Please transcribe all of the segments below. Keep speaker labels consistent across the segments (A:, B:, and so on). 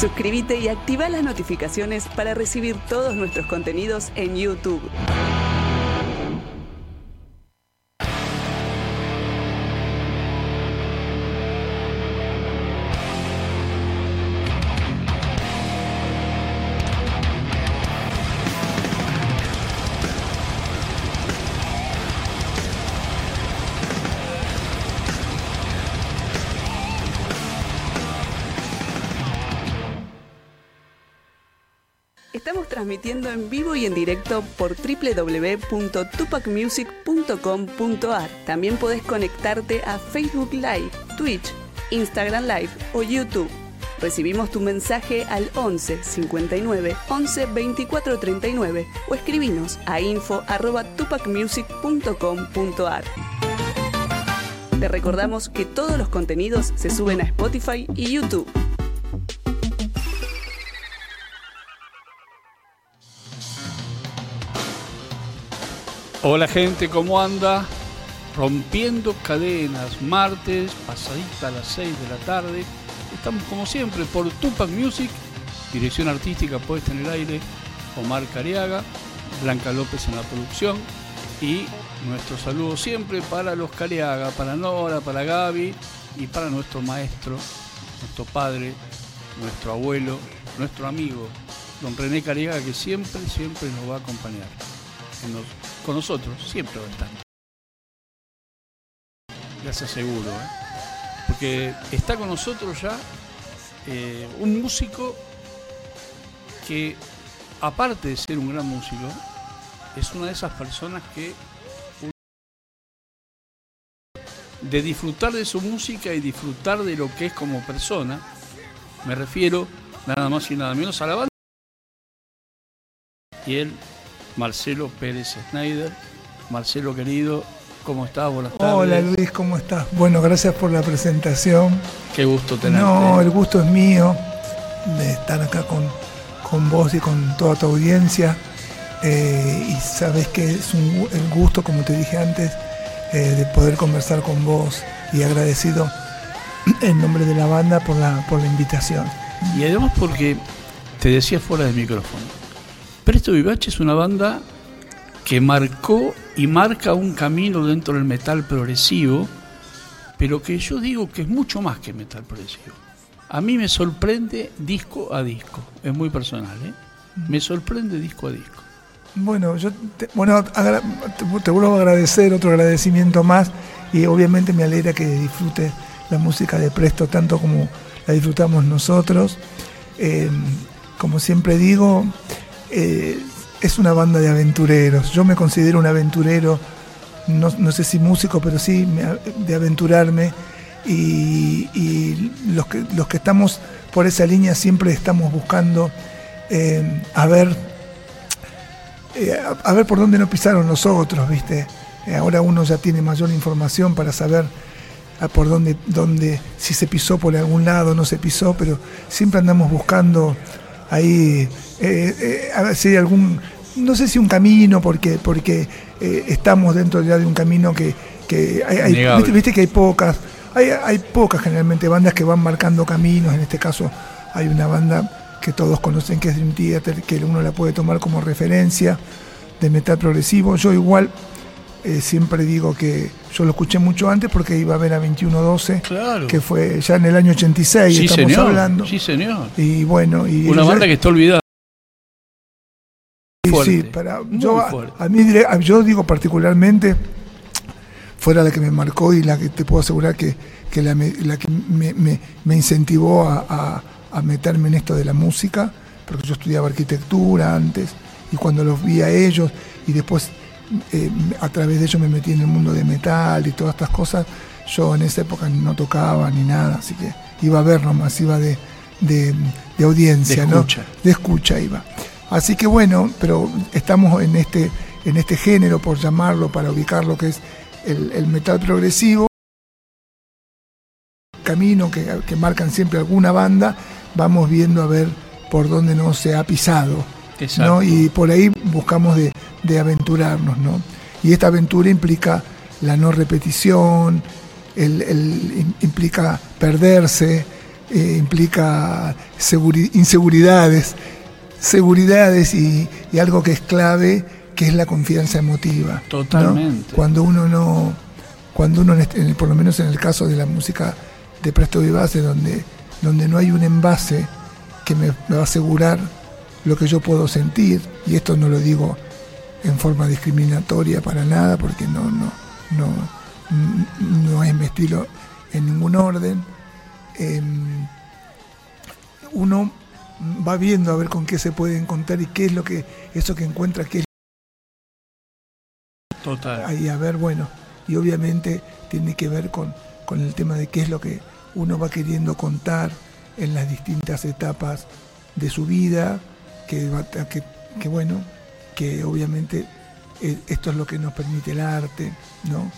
A: Suscríbete y activa las notificaciones para recibir todos nuestros contenidos en YouTube. Transmitiendo en vivo y en directo por www.tupacmusic.com.ar. También podés conectarte a Facebook Live, Twitch, Instagram Live o YouTube. Recibimos tu mensaje al 11 59 11 24 39 o escribinos a info@tupacmusic.com.ar. Te recordamos que todos los contenidos se suben a Spotify y YouTube.
B: Hola gente, ¿cómo anda? Rompiendo cadenas, martes, pasadita a las 6 de la tarde. Estamos como siempre por Tupac Music, dirección artística puesta en el aire, Omar Cariaga, Blanca López en la producción y nuestro saludo siempre para los Cariaga, para Nora, para Gaby y para nuestro maestro, nuestro padre, nuestro abuelo, nuestro amigo, don René Cariaga, que siempre, siempre nos va a acompañar. Con nosotros, siempre va a estar. Les aseguro, ¿eh? porque está con nosotros ya eh, un músico que, aparte de ser un gran músico, es una de esas personas que de disfrutar de su música y disfrutar de lo que es como persona, me refiero nada más y nada menos a la banda. Y él, Marcelo Pérez Schneider. Marcelo querido, ¿cómo estás? Buenas tardes.
C: Hola Luis, ¿cómo estás? Bueno, gracias por la presentación.
B: Qué gusto tenerte.
C: No, el gusto es mío de estar acá con, con vos y con toda tu audiencia. Eh, y sabes que es un, el gusto, como te dije antes, eh, de poder conversar con vos y agradecido en nombre de la banda por la, por la invitación.
B: Y además porque te decía fuera del micrófono, Presto Vivace es una banda que marcó y marca un camino dentro del metal progresivo, pero que yo digo que es mucho más que metal progresivo. A mí me sorprende disco a disco, es muy personal, ¿eh? Me sorprende disco a disco.
C: Bueno, yo te, bueno, agra- te, te vuelvo a agradecer, otro agradecimiento más y obviamente me alegra que disfrutes la música de Presto tanto como la disfrutamos nosotros. Eh, como siempre digo, eh, es una banda de aventureros. Yo me considero un aventurero, no, no sé si músico, pero sí de aventurarme. Y, los, que, los que estamos por esa línea siempre estamos buscando eh, a ver eh, a, ver por dónde no pisaron los otros, ¿viste? Ahora uno ya tiene mayor información para saber a por dónde, dónde, si se pisó por algún lado, no se pisó, pero siempre andamos buscando ahí, eh, eh, a ver si hay algún, no sé si un camino, porque, porque eh, estamos dentro ya de un camino que, que hay, viste, viste que hay pocas, hay, hay pocas generalmente bandas que van marcando caminos, en este caso hay una banda que todos conocen que es Dream Theater, que uno la puede tomar como referencia de metal progresivo. Yo igual eh, siempre digo que yo lo escuché mucho antes porque iba a ver a 2112,
B: Claro.
C: que fue ya en el año 86,
B: sí,
C: estamos
B: señor.
C: hablando.
B: Sí, señor.
C: Y bueno, y
B: Una banda que está olvidada.
C: Sí,
B: fuerte,
C: sí, para, yo, a-
B: fuerte.
C: a mí yo digo particularmente, fuera la que me marcó y la que te puedo asegurar que, que la, que me, me- me incentivó a, a- a meterme en esto de la música, porque yo estudiaba arquitectura antes, y cuando los vi a ellos, y después eh, a través de ellos me metí en el mundo de metal y todas estas cosas, yo en esa época no tocaba ni nada, así que iba a ver nomás, iba de, de, de audiencia,
B: De
C: ¿no?
B: escucha.
C: de escucha iba. Así que bueno, pero estamos en este, en este género, por llamarlo, para ubicar lo que es el, el metal progresivo. Camino que, que marcan siempre alguna banda, vamos viendo a ver por dónde no se ha pisado. ¿no? Y por ahí buscamos de, de aventurarnos, ¿no? Y esta aventura implica la no repetición, el, el- im- implica perderse, eh, implica seguri- inseguridades, seguridades y, y algo que es clave, que es la confianza emotiva. ¿no?
B: Totalmente.
C: Cuando uno no, cuando uno, en este- el- por lo menos en el caso de la música de Presto Vivace, donde, donde no hay un envase que me, me va a asegurar lo que yo puedo sentir, y esto no lo digo en forma discriminatoria para nada, porque no, no, no, no es mi estilo en ningún orden. Em, uno va viendo a ver con qué se puede encontrar y qué es lo que eso que encuentra, qué es
B: Total.
C: ahí a ver, bueno, y obviamente tiene que ver con, con el tema de qué es lo que uno va queriendo contar en las distintas etapas de su vida, que, va- que, que bueno, que obviamente eh, esto es lo que nos permite el arte, ¿no?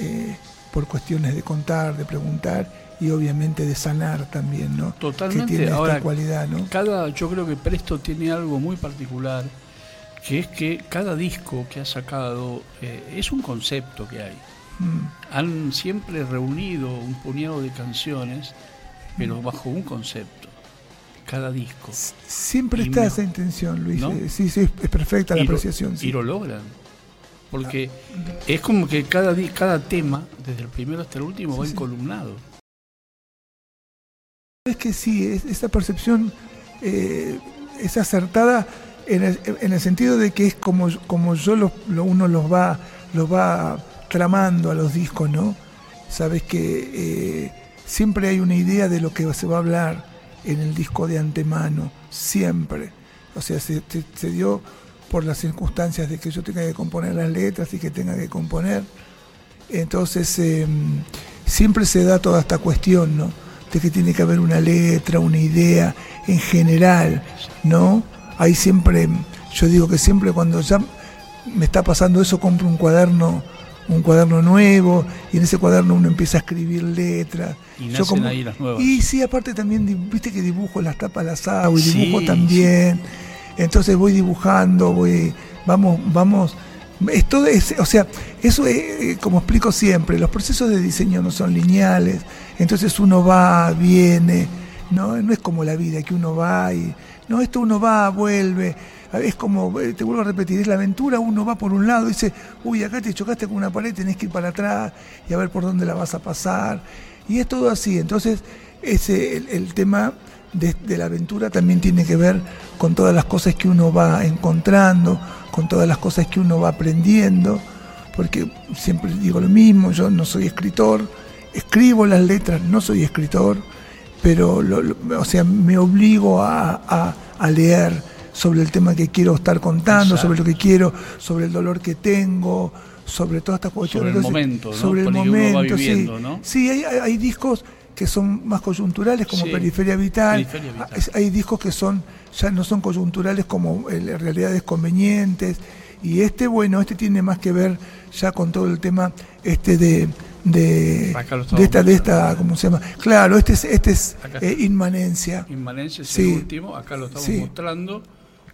C: Eh, por cuestiones de contar, de preguntar y obviamente de sanar también, ¿no?
B: Totalmente.
C: Que tiene
B: Ahora,
C: esta cualidad, ¿no?
B: Cada, yo creo que Presto tiene algo muy particular, que es que cada disco que ha sacado eh, es un concepto que hay.
C: Mm.
B: Han siempre reunido un puñado de canciones,
C: Mm.
B: pero bajo un concepto. Cada disco.
C: Siempre
B: Y
C: está
B: me-
C: esa intención, Luis.
B: ¿no?
C: Eh, Sí, sí, es- perfecta la
B: Y lo-
C: apreciación. sí.
B: Y lo logran. Porque es como que cada, cada tema, desde el primero hasta el último,
C: Sí,
B: va
C: sí. Es que sí, es- esa percepción eh, es acertada en el, en el sentido de que es como, como yo uno los va, los va tramando a los discos, ¿no? Sabes que eh, siempre hay una idea de lo que se va a hablar en el disco de antemano, siempre. O sea, se, dio por las circunstancias de que yo tenga que componer las letras y que tenga que componer. Entonces, eh, siempre se da toda esta cuestión, ¿no? De que tiene que haber una letra, una idea en general, ¿no? Hay siempre, yo digo que siempre cuando ya me está pasando eso, compro un cuaderno, un cuaderno nuevo, y en ese cuaderno uno empieza a escribir letras.
B: Y
C: Yo
B: nacen ahí las nuevas.
C: Y sí, aparte también, viste que dibujo las tapas las hago y
B: Sí,
C: dibujo también. Entonces voy dibujando, voy, vamos, vamos. Es todo ese- o sea, eso es, eh, como explico siempre, los procesos de diseño no son lineales, entonces uno va, viene, no, no es como la vida, que uno va y, no, esto uno va, vuelve, es como, eh, te vuelvo a repetir, es la aventura, uno va por un lado, dice, uy, acá te chocaste con una pared, tenés que ir para atrás y a ver por dónde la vas a pasar, y es todo así, entonces ese, el, tema de la aventura también tiene que ver con todas las cosas que uno va encontrando, con todas las cosas que uno va aprendiendo, porque siempre digo lo mismo, yo no soy escritor, escribo las letras, no soy escritor, pero lo- lo- o sea, me obligo a, a- a leer sobre el tema que quiero estar contando,
B: Exacto.
C: sobre lo que quiero, sobre el dolor que tengo, sobre todas estas cuestiones.
B: Sobre el
C: Entonces,
B: momento, ¿no?
C: Sobre el
B: uno va
C: momento,
B: viviendo,
C: sí.
B: ¿no?
C: Sí, hay, hay- hay discos que son más coyunturales como
B: Sí.
C: Periferia Vital.
B: Periferia Vital.
C: Es- Hay discos que son ya no son coyunturales como eh, realidades convenientes. Y este, bueno, este tiene más que ver ya con todo el tema este de de, esta, de esta, ¿cómo se llama? Claro, este es, este es eh, inmanencia.
B: Inmanencia es
C: Sí.
B: el último, acá lo estamos
C: Sí.
B: mostrando,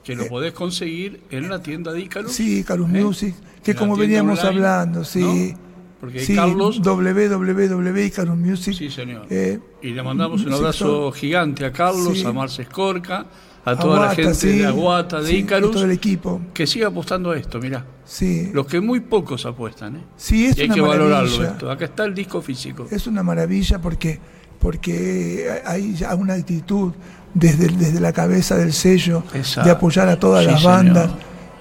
B: que lo
C: Eh,
B: podés conseguir en la tienda de Icarus.
C: Sí, Carus
B: ¿eh?
C: Music, que como veníamos
B: online,
C: hablando, sí.
B: ¿no? Porque
C: Sí,
B: Carlos,
C: www.icarus Music.
B: sí señor.
C: eh,
B: y le mandamos un abrazo
C: Store.
B: gigante a Carlos,
C: Sí.
B: a Marce Escorca, a toda la gente
C: sí,
B: de Aguata, de Icarus,
C: todo el equipo.
B: que siga apostando a esto, mirá.
C: Sí,
B: Los que muy pocos apuestan, ¿eh?
C: sí es
B: y hay
C: una
B: que valorarlo
C: maravilla.
B: esto. Acá está el disco físico.
C: Es una maravilla porque, porque hay ya una actitud desde, desde la cabeza del sello
B: Exacto.
C: de apoyar a todas las
B: señor.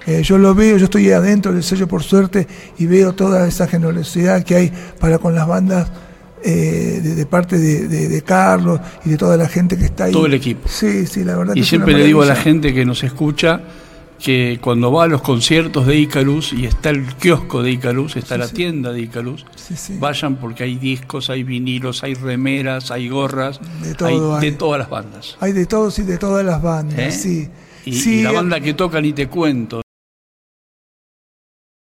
C: Eh, yo lo veo, yo estoy adentro del sello por suerte y veo toda esa generosidad que hay para con las bandas eh, de, de parte de, de- de Carlos y de toda la gente que está ahí.
B: Todo el equipo.
C: Sí, sí, la verdad.
B: Y siempre le digo a la gente que nos escucha que cuando va a los conciertos de Icarus y está el kiosco de Icarus, está
C: Sí,
B: la
C: sí.
B: tienda de Icarus,
C: Sí,
B: vayan porque hay discos, hay vinilos, hay remeras, hay gorras,
C: De todo
B: hay de
C: hay.
B: todas las bandas.
C: Hay de todos y de todas las bandas,
B: ¿Eh?
C: sí.
B: Y,
C: sí,
B: y la banda que toca ni te cuento.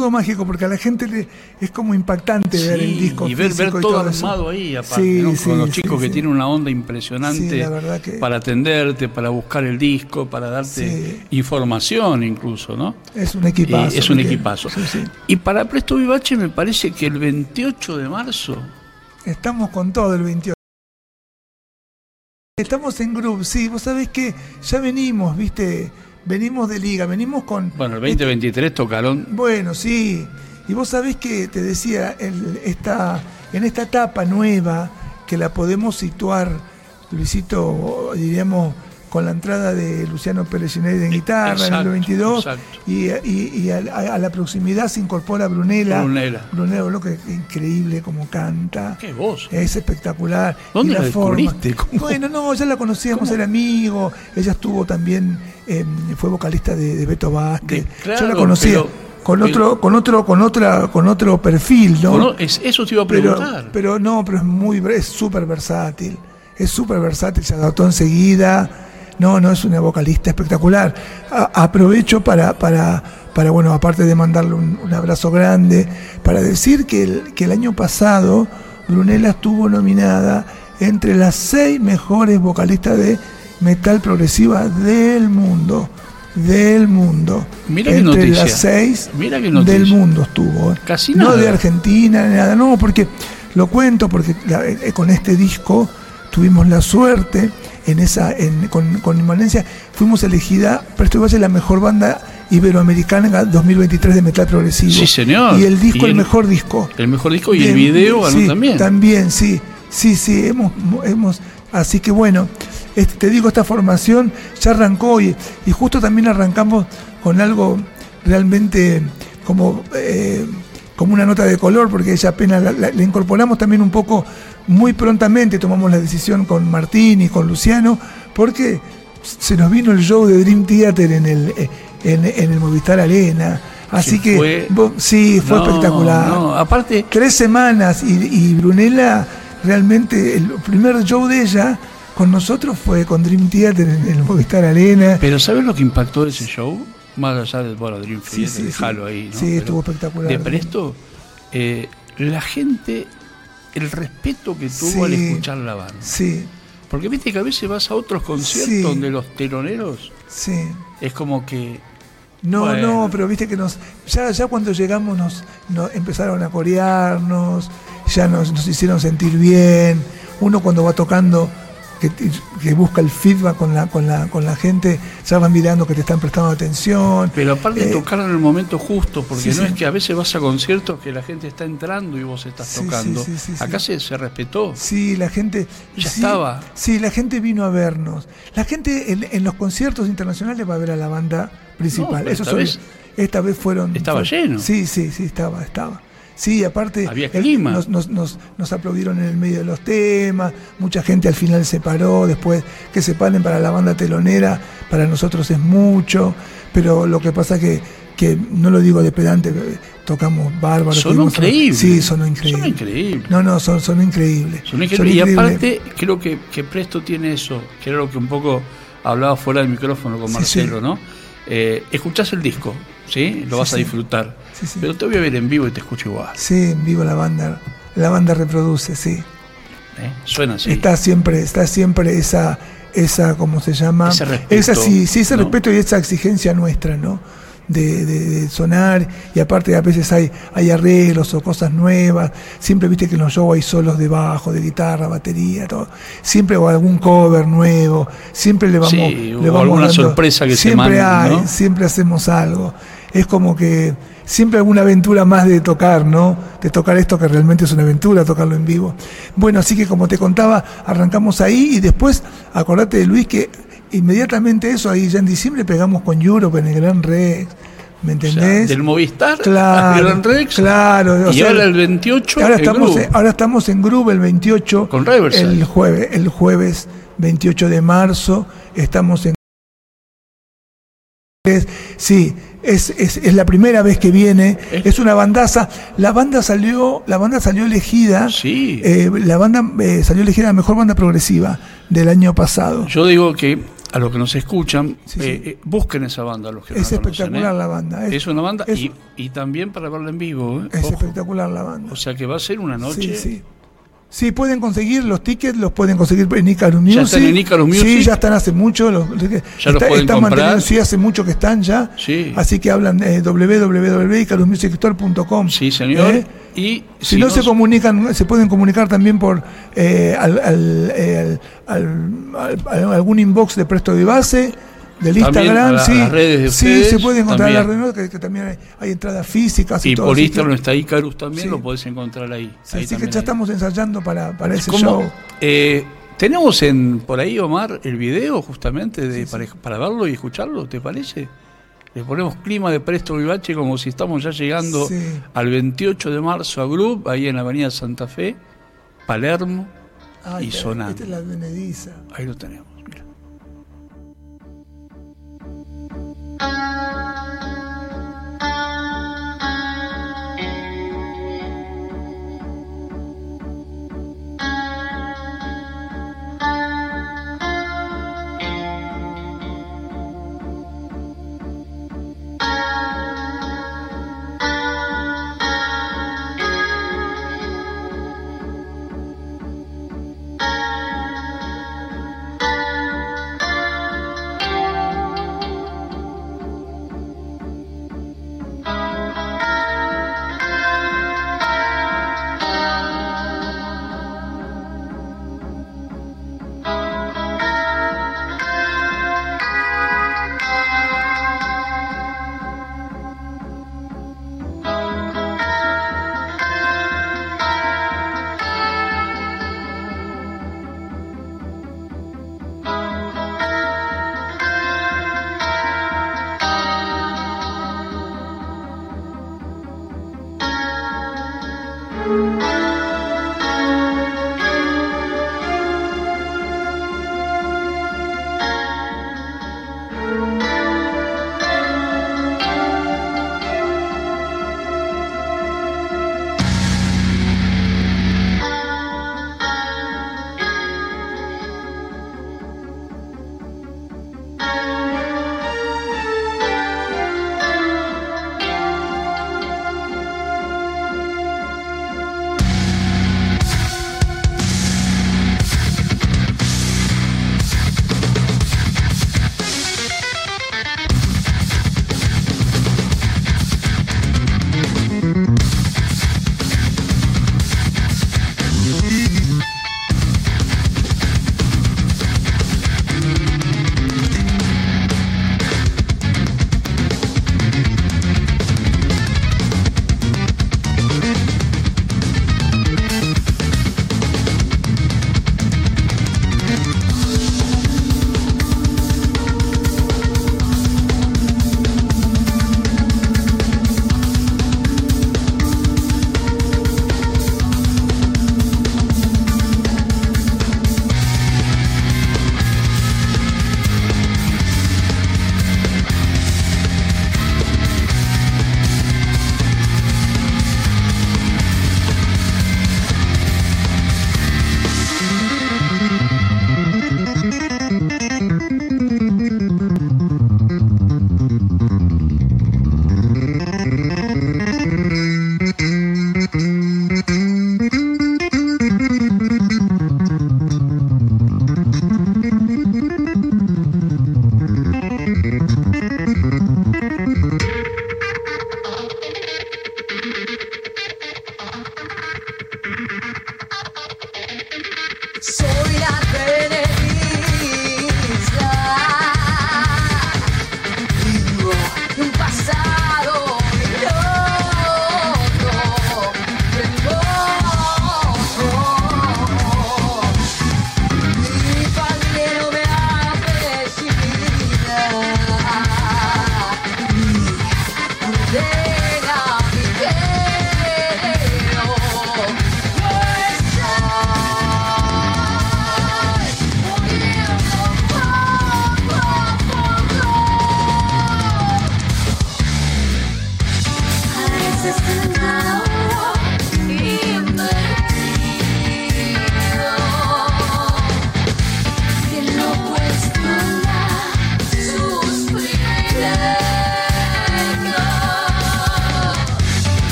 C: Todo mágico porque a la gente le, es como impactante ver el disco
B: y ver,
C: y
B: todo
C: eso.
B: armado ahí, aparte,
C: Sí,
B: ¿no?
C: sí,
B: con los chicos que tienen una onda impresionante
C: que
B: para atenderte, para buscar el disco, para darte información incluso, ¿no?
C: es un equipazo.
B: Eh, es un
C: porque-
B: equipazo. Y para Presto Vivache me parece que el 28 de marzo
C: Estamos con todo el 28. Estamos en grupo, sí, vos sabés que ya venimos, viste, venimos de liga, venimos con...
B: Bueno, el 2023 tocaron...
C: Bueno, sí, y vos sabés que te decía, el, esta, en esta etapa nueva, que la podemos situar, Luisito, diríamos, con la entrada de Luciano Pérez en guitarra en el 22 y, y, a, la proximidad se incorpora Brunella.
B: Brunella.
C: Brunella, lo que increíble como canta.
B: Qué voz.
C: Es espectacular.
B: ¿Dónde la, forma.
C: Bueno, no, ya la conocíamos, era amigo. Ella estuvo también, eh, fue vocalista de, Beto Vázquez. yo la conocía. con otro, con otro, con otra, con otro perfil, ¿no?
B: eso te iba a preguntar.
C: Pero, pero no, pero es muy, es súper versátil, es súper versátil, se adaptó enseguida, no, no, es una vocalista espectacular. aprovecho para, para, para, bueno, aparte de mandarle un, abrazo grande, para decir que el, que el año pasado Brunella estuvo nominada entre las seis mejores vocalistas de metal progresiva del mundo. Del mundo.
B: Mira
C: entre las seis del mundo estuvo.
B: Casi
C: nada. No de Argentina, nada. No, porque lo cuento porque eh, con este disco tuvimos la suerte en esa, en, con, con Inmanencia, fuimos elegida, pero esto a la mejor banda iberoamericana 2023 de metal progresivo.
B: Sí, señor.
C: Y el disco, el, mejor disco.
B: El mejor disco y el video
C: sí,
B: también.
C: También, sí. Sí, sí, hemos, hemos así que bueno, este, te digo, esta formación ya arrancó y, y justo también arrancamos con algo realmente como, eh, como una nota de color, porque ella apenas le incorporamos también un poco muy prontamente tomamos la decisión con Martín y con Luciano, porque se nos vino el show de Dream Theater en el, en, el Movistar Arena. Así que sí, fue espectacular.
B: aparte.
C: Tres semanas y, y Brunella, realmente, el primer show de ella con nosotros fue con Dream Theater en, el Movistar Arena.
B: Pero ¿sabes lo que impactó ese show? Más allá del bueno, Dream Theater, dejarlo ahí.
C: Sí, estuvo espectacular.
B: De presto, eh, la gente el respeto que tuvo al escuchar la banda.
C: Sí.
B: Porque viste que a veces vas a otros conciertos donde los teloneros
C: sí.
B: es como que.
C: No, no, pero viste que nos. Ya, ya cuando llegamos nos, nos empezaron a corearnos, ya nos, nos hicieron sentir bien. Uno cuando va tocando que, busca el feedback con la, con la, con la gente, ya van mirando que te están prestando atención.
B: Pero aparte eh, tocar en el momento justo, porque no es que a veces vas a conciertos que la gente está entrando y vos estás tocando. Acá se, se respetó.
C: Sí, la gente.
B: Ya estaba.
C: Sí, la gente vino a vernos. La gente en, los conciertos internacionales va a ver a la banda principal. Eso esta, vez, esta vez fueron.
B: Estaba lleno.
C: Sí, sí, sí, estaba, estaba. Sí, aparte
B: nos,
C: nos, nos, aplaudieron en el medio de los temas, mucha gente al final se paró, después que se paren para la banda telonera, para nosotros es mucho, pero lo que pasa que, que no lo digo de pedante, tocamos bárbaros.
B: Son increíbles.
C: Sí, son increíbles.
B: Son increíbles.
C: No, no, son, son increíbles.
B: Son increíbles. y aparte creo que, que, Presto tiene eso, que era lo que un poco hablaba fuera del micrófono con Marcelo, ¿no? Eh, escuchás el disco, ¿sí? Lo vas a disfrutar. Pero te voy a ver en vivo y te escucho igual.
C: Sí, en vivo la banda, la banda reproduce, sí.
B: ¿Eh? Suena así.
C: Está siempre, está siempre esa, esa, ¿cómo se llama?
B: Ese respeto.
C: Esa, sí, sí, ese respeto y esa exigencia nuestra, ¿no? De, sonar y aparte a veces hay, hay arreglos o cosas nuevas, siempre viste que en los shows hay solos de bajo, de guitarra, batería, todo, siempre o algún cover nuevo, siempre le vamos, le
B: vamos alguna sorpresa que
C: siempre
B: se
C: hay, siempre hacemos algo, es como que siempre alguna aventura más de tocar, ¿no? De tocar esto que realmente es una aventura, tocarlo en vivo. Bueno, así que como te contaba, arrancamos ahí y después, acordate de Luis que inmediatamente eso, ahí ya en diciembre pegamos con Europe en el Gran Rex. ¿Me entendés?
B: del Movistar
C: claro, Gran Rex. Claro.
B: y ahora el 28
C: ahora estamos, en, ahora estamos en Groove el 28.
B: Con
C: El jueves, el jueves 28 de marzo. Estamos en Sí, es, es, es, la primera vez que viene, es una bandaza. La banda salió, la banda salió elegida,
B: sí.
C: Eh, la banda eh, salió elegida la mejor banda progresiva del año pasado.
B: Yo digo que a los que nos escuchan, eh, busquen esa banda. Los que
C: es espectacular la banda.
B: Es, una banda y, también para verla en vivo.
C: Es espectacular la banda.
B: O sea que va a ser una noche
C: Sí, pueden conseguir los tickets, los pueden conseguir en Icarus Music.
B: ¿Ya están en Icarus Music?
C: Sí, ya están hace mucho. Los,
B: ¿Ya
C: está,
B: los pueden
C: están
B: comprar?
C: Sí, hace mucho que están ya.
B: Sí.
C: Así que hablan de www.icarusmusicstore.com.
B: Sí, señor.
C: ¿Eh?
B: Y
C: Si, no, se comunican, se pueden comunicar también por eh, al, al, eh, al- al- al- algún inbox de Presto de Base, del
B: También
C: Instagram,
B: la-
C: sí,
B: a las redes de
C: sí, se puede encontrar en las
B: también.
C: redes, que, que también hay, hay entradas físicas y,
B: Y
C: todo.
B: por Instagram está Icarus también,
C: Sí.
B: lo podés encontrar ahí.
C: sí,
B: Ahí
C: así que
B: también
C: ya
B: hay.
C: estamos ensayando para, para ese
B: ¿Cómo?
C: show.
B: Eh, Tenemos en por ahí, Omar, el video justamente de, para, para verlo y escucharlo, ¿te parece? Le ponemos clima de Presto Vivache como si estamos ya llegando al 28 de marzo a Group, ahí en la avenida Santa Fe, Palermo,
C: Ay,
B: y sonando.
C: Esta es la advenediza.
B: ahí lo tenemos. Mira.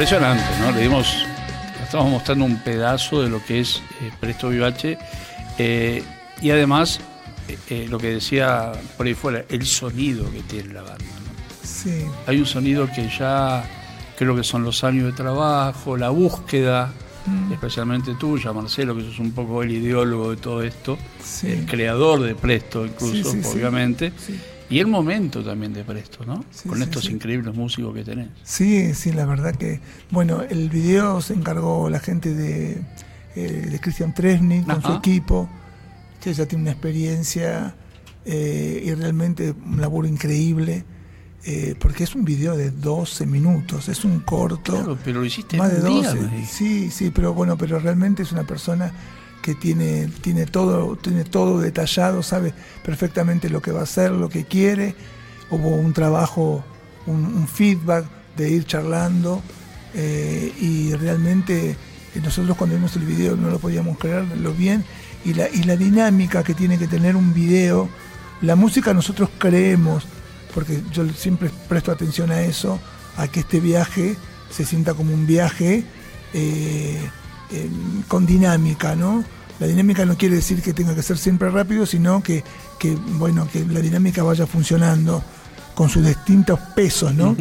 B: Impresionante, ¿no? Le dimos, estamos mostrando un pedazo de lo que es eh, Presto Vivache eh, y además eh, lo que decía por ahí fuera, el sonido que tiene la banda. ¿no?
C: Sí,
B: Hay un sonido que ya creo que son los años de trabajo, la búsqueda,
C: Mm.
B: especialmente tuya, Marcelo, que sos un poco el ideólogo de todo esto,
C: sí.
B: el creador de Presto incluso,
C: Sí,
B: obviamente. Y el momento también de Presto, ¿no?
C: Sí,
B: Con
C: sí,
B: estos
C: sí.
B: increíbles músicos que tenés.
C: Sí, sí, la verdad que, bueno, el video se encargó la gente de, eh, de Christian Tresny con su equipo, que ya tiene una experiencia eh, y realmente un laburo increíble, eh, porque es un video de 12 minutos, es un corto.
B: Claro, pero lo hiciste
C: Más de
B: en un día,
C: 12.
B: me dijiste.
C: sí, sí, pero bueno, pero realmente es una persona que tiene, tiene todo, tiene todo detallado, sabe perfectamente lo que va a hacer, lo que quiere. Hubo un trabajo, un, feedback de ir charlando eh, y realmente eh, nosotros cuando vimos el video no lo podíamos creer lo bien y la, y la dinámica que tiene que tener un video. La música nosotros creemos, porque yo siempre presto atención a eso, a que este viaje se sienta como un viaje eh, eh, con dinámica, ¿no? La dinámica no quiere decir que tenga que ser siempre rápido, sino que, que bueno, que la dinámica vaya funcionando con sus distintos pesos, ¿no?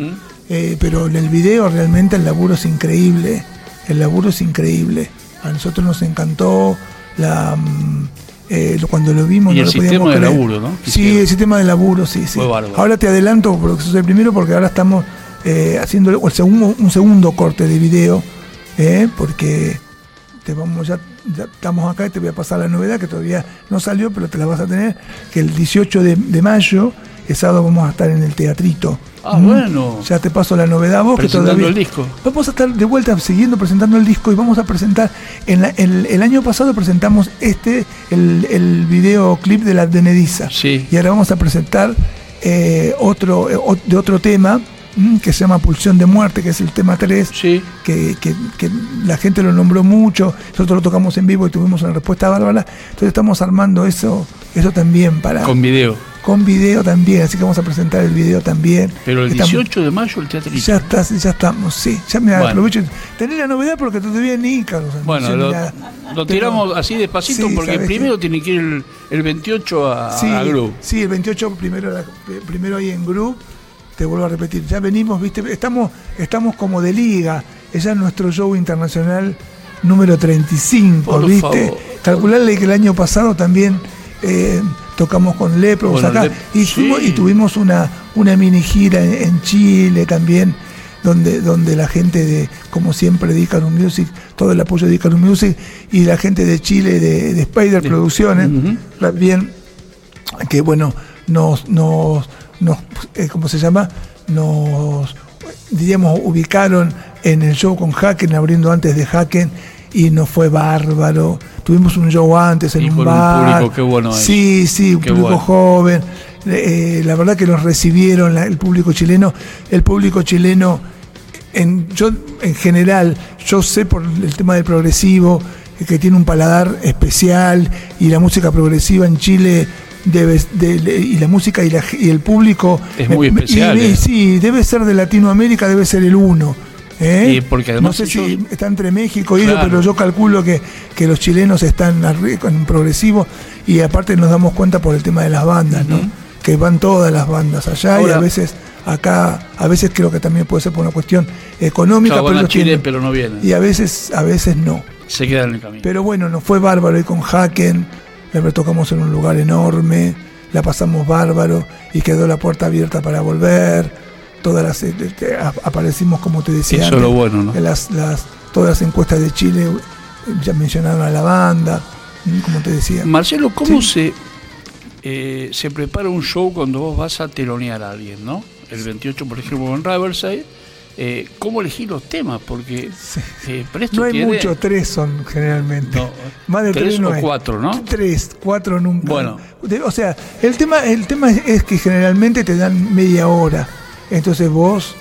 C: Eh, pero en el video realmente el laburo es increíble, el laburo es increíble. A nosotros nos encantó la mm, eh, cuando lo vimos
B: Y
C: no
B: el
C: lo podíamos
B: sistema de
C: creer.
B: laburo, ¿no?
C: Sí, el sistema de laburo, sí, sí. Ahora te adelanto porque sos el primero porque ahora estamos eh, haciendo el segundo, un segundo corte de video, eh, porque te vamos ya, ya estamos acá y te voy a pasar la novedad que todavía no salió, pero te la vas a tener, que el 18 de, de mayo, el sábado vamos a estar en el teatrito.
B: Ah,
C: Mm.
B: bueno.
C: Ya te paso la novedad vos que
B: Presentando
C: todavía
B: el disco.
C: Vamos a estar de vuelta siguiendo presentando el disco y vamos a presentar, en la- el, el año pasado presentamos este, el, el videoclip de la Denediza.
B: Sí.
C: Y ahora vamos a presentar eh, otro, eh, de otro tema mm, que se llama Pulsión de Muerte, que es el tema 3,
B: Sí.
C: que, que- que la gente lo nombró mucho, nosotros lo tocamos en vivo y tuvimos una respuesta bárbara, entonces estamos armando eso, eso también para
B: Con video.
C: con video también, así que vamos a presentar el video también.
B: Pero el
C: Estamos-
B: 18 de mayo el teatrito.
C: ya estás, ya estamos, sí. Ya me
B: Bueno.
C: aprovecho. Tenés la novedad porque todavía ni Carlos.
B: Bueno, lo, tiramos así despacito
C: Sí,
B: porque
C: ¿sabes
B: primero tiene que ir el, el 28 a,
C: Sí,
B: a
C: sí, el 28 primero, primero ahí en Group. Te vuelvo a repetir, ya venimos, viste, estamos, estamos como de liga. Es ya nuestro show internacional número 35,
B: Por
C: ¿viste?
B: favor.
C: Calcularle que el año pasado también eh, tocamos con Lepros
B: Bueno,
C: acá y,
B: sí.
C: fuimos- y tuvimos una, una mini gira en, en Chile también, donde, donde la gente de, como siempre, de Icarus Music, todo el apoyo de Icarus Music y la gente de Chile, de, de Spider
B: De-
C: Producciones,
B: Ujú.
C: también que bueno, nos, nos, nos eh, ¿cómo se llama? Nos, diríamos, ubicaron en el show con Haken, abriendo antes de Haken, y nos fue bárbaro. Tuvimos un show antes en
B: Y
C: un
B: con un
C: bar.
B: público, qué bueno es.
C: Sí, sí, un
B: Qué
C: público
B: bueno.
C: joven. Eh, la verdad que nos recibieron la- el público chileno. El público chileno, en, yo en general, yo sé por el tema del progresivo, eh, que tiene un paladar especial y la música progresiva en Chile debe de- de- y la música y, la- y el público
B: Es muy especial,
C: y- y
B: eh.
C: sí debe ser de Latinoamérica debe ser el uno ¿eh?
B: Y porque además
C: no sé si
B: ellos-
C: está entre México y ellos,
B: Claro.
C: pero yo calculo que, que los chilenos están en progresivo y aparte nos damos cuenta por el tema de las bandas, ¿no? Que van todas las bandas allá y a veces acá, a veces creo que también puede ser por una cuestión económica,
B: Claro,
C: pero ellos
B: Chile,
C: tienen-
B: pero no vienen.
C: y a veces, a veces no.
B: Se quedan en el camino.
C: Pero bueno, nos fue bárbaro y con Haken, le tocamos en un lugar enorme, la pasamos bárbaro y quedó la puerta abierta para volver. Todas las eh, ap- aparecimos como te decía.
B: Eso lo bueno, ¿no?
C: en las, las, todas las encuestas de Chile ya mencionaron a la banda, como te decía.
B: Marcelo, ¿cómo
C: Sí.
B: se, eh, se prepara un show cuando vos vas a telonear a alguien, no? El 28, por ejemplo, en Riverside. Eh, ¿Cómo elegir los temas? Porque
C: Sí.
B: eh,
C: No hay
B: tiene-
C: mucho, tres son generalmente.
B: No,
C: Más de
B: tres
C: tres, no
B: o
C: hay.
B: cuatro, ¿no?
C: Tres, cuatro nunca.
B: Bueno.
C: O sea, el tema, el tema es, que generalmente te dan media hora. Entonces vos,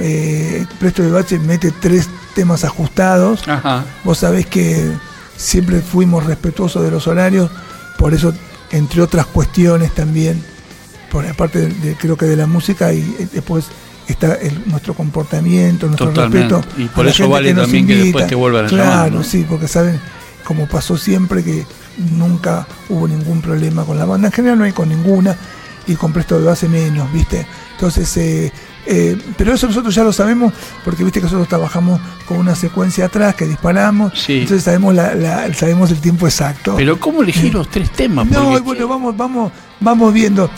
C: eh, Presto de Bache mete tres temas ajustados.
B: Ajá.
C: Vos sabés que siempre fuimos respetuosos de los horarios, por eso, entre otras cuestiones también, por aparte de, de- creo que de la música y eh, después está el, nuestro comportamiento, nuestro
B: Totalmente.
C: respeto.
B: Y por eso vale
C: nos
B: también que
C: invita.
B: después te vuelvan a
C: claro,
B: llamar, ¿no?
C: sí, porque saben, como pasó siempre, que nunca hubo ningún problema con la banda. En general no hay con ninguna, y con Presto lo hace menos, ¿viste? Entonces, eh, eh, pero eso nosotros ya lo sabemos, porque viste que nosotros trabajamos con una secuencia atrás que disparamos,
B: Sí.
C: entonces sabemos, la, la- sabemos el tiempo exacto.
B: Pero ¿cómo elegir los tres temas?
C: No,
B: Porque-
C: y bueno, vamos, vamos, vamos viendo.